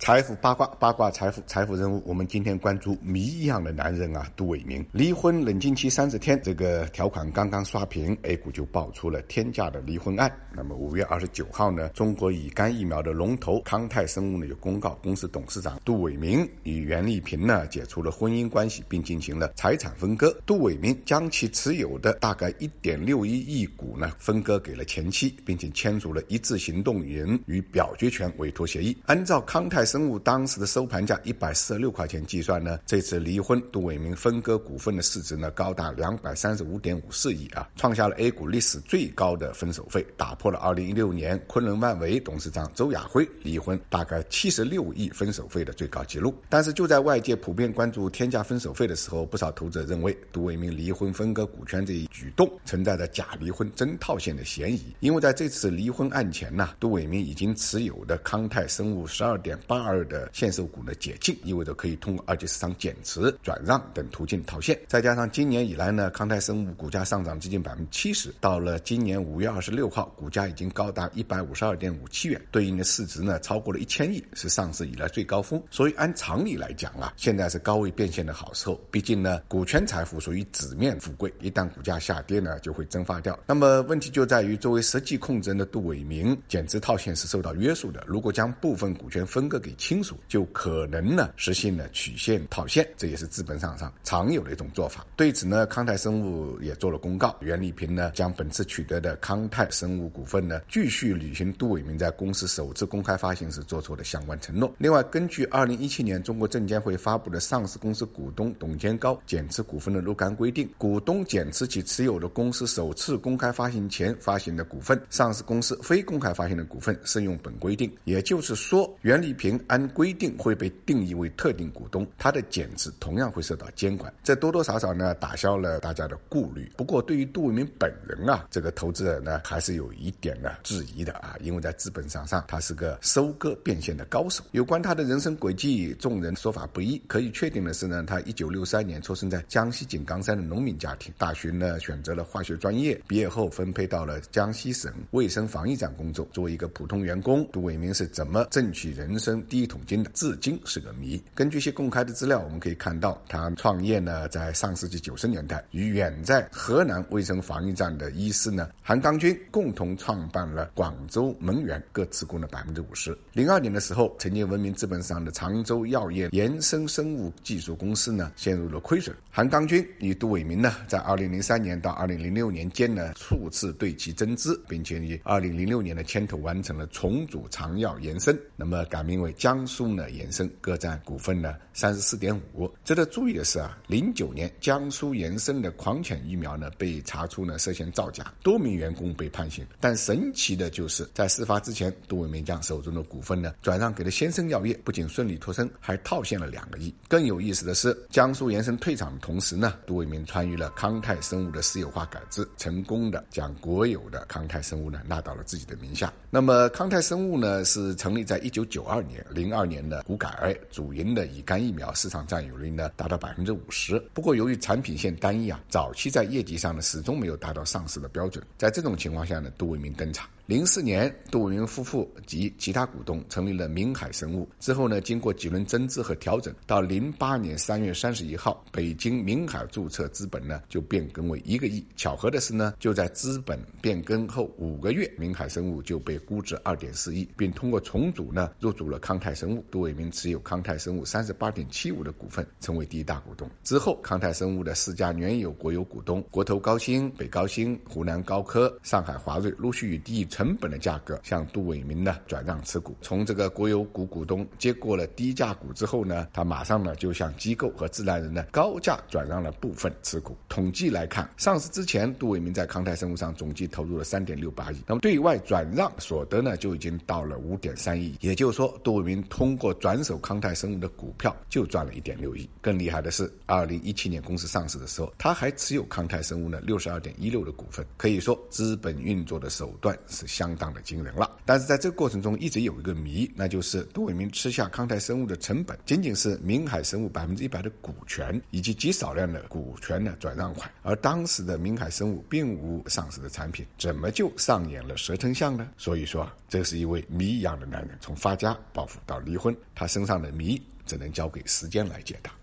财富八卦，八卦财富，财富人物。我们今天关注谜一样的男人啊，杜伟明离婚冷静期三十天，这个条款刚刚刷屏，A 股就爆出了天价的离婚案。那么五月二十九号呢，中国乙肝疫苗的龙头康泰生物呢有公告，公司董事长杜伟明与袁丽萍呢解除了婚姻关系，并进行了财产分割。杜伟明将其持有的大概一点六一亿股呢分割给了前妻，并且签署了一致行动人与表决权委托协议。按照康泰。生物当时的收盘价一百四十六块钱计算呢，这次离婚杜伟明分割股份的市值呢高达两百三十五点五四亿啊，创下了 A 股历史最高的分手费，打破了二零一六年昆仑万维董事长周亚辉离婚大概七十六亿分手费的最高纪录。但是就在外界普遍关注天价分手费的时候，不少投资者认为杜伟明离婚分割股权这一举动存在着假离婚真套现的嫌疑，因为在这次离婚案前呢，杜伟明已经持有的康泰生物十二点八。二的限售股的解禁，意味着可以通过二级市场减持、转让等途径套现。再加上今年以来呢，康泰生物股价上涨接近百分之七十，到了今年五月二十六号，股价已经高达一百五十二点五七元，对应的市值呢超过了一千亿，是上市以来最高峰。所以按常理来讲啊，现在是高位变现的好时候。毕竟呢，股权财富属于纸面富贵，一旦股价下跌呢，就会蒸发掉。那么问题就在于，作为实际控制人的杜伟明，减持套现是受到约束的。如果将部分股权分割给亲属就可能呢实现了曲线套现，这也是资本市场上常有的一种做法。对此呢，康泰生物也做了公告，袁立平呢将本次取得的康泰生物股份呢继续履行杜伟明在公司首次公开发行时做出的相关承诺。另外，根据二零一七年中国证监会发布的上市公司股东董监高减持股份的若干规定，股东减持其持有的公司首次公开发行前发行的股份，上市公司非公开发行的股份适用本规定。也就是说，袁立平按规定会被定义为特定股东，它的减持同样会受到监管，这多多少少呢打消了大家的顾虑。不过，对于杜伟明本人啊，这个投资者呢还是有一点的质疑的啊，因为在资本场上他是个收割变现的高手。有关他的人生轨迹，众人说法不一。可以确定的是呢，他一九六三年出生在江西井冈山的农民家庭，大学呢选择了化学专业，毕业后分配到了江西省卫生防疫站工作。作为一个普通员工，杜伟明是怎么挣取人生第一桶？金的至今是个谜。根据一些公开的资料，我们可以看到，他创业呢，在上世纪九十年代，与远在河南卫生防疫站的医师呢韩刚军共同创办了广州门源，各持股了百分之五十。零二年的时候，曾经闻名资本上的常州药业延伸生物技术公司呢，陷入了亏损。韩刚军与杜伟明呢，在二零零三年到二零零六年间呢，数次对其增资，并且于二零零六年的牵头完成了重组长药延伸，那么改名为江。苏呢延伸各占股份呢三十四点五。值得注意的是啊，零九年江苏延伸的狂犬疫苗呢被查出呢涉嫌造假，多名员工被判刑。但神奇的就是在事发之前，杜伟明将手中的股份呢转让给了先生药业，不仅顺利脱身，还套现了两个亿。更有意思的是，江苏延伸退场的同时呢，杜伟明参与了康泰生物的私有化改制，成功的将国有的康泰生物呢纳到了自己的名下。那么康泰生物呢是成立在一九九二年零二。年的股改主营的乙肝疫苗市场占有率呢达到百分之五十。不过由于产品线单一啊，早期在业绩上呢始终没有达到上市的标准。在这种情况下呢，杜为民登场。零四年，杜伟明夫妇及其他股东成立了明海生物。之后呢，经过几轮增资和调整，到零八年三月三十一号，北京明海注册资本呢就变更为一个亿。巧合的是呢，就在资本变更后五个月，明海生物就被估值二点四亿，并通过重组呢入主了康泰生物。杜伟明持有康泰生物三十八点七五的股份，成为第一大股东。之后，康泰生物的四家原有国有股东——国投高新、北高新、湖南高科、上海华瑞，陆续与第一成本的价格向杜伟明呢转让持股。从这个国有股股东接过了低价股之后呢，他马上呢就向机构和自然人呢高价转让了部分持股。统计来看，上市之前，杜伟明在康泰生物上总计投入了三点六八亿，那么对外转让所得呢就已经到了五点三亿。也就是说，杜伟明通过转手康泰生物的股票就赚了一点六亿。更厉害的是，二零一七年公司上市的时候，他还持有康泰生物呢六十二点一六的股份。可以说，资本运作的手段是。相当的惊人了。但是在这个过程中，一直有一个谜，那就是杜伟明吃下康泰生物的成本仅仅是明海生物百分之一百的股权以及极少量的股权的转让款，而当时的明海生物并无上市的产品，怎么就上演了蛇吞象呢？所以说，这是一位谜一样的男人，从发家暴富到离婚，他身上的谜只能交给时间来解答。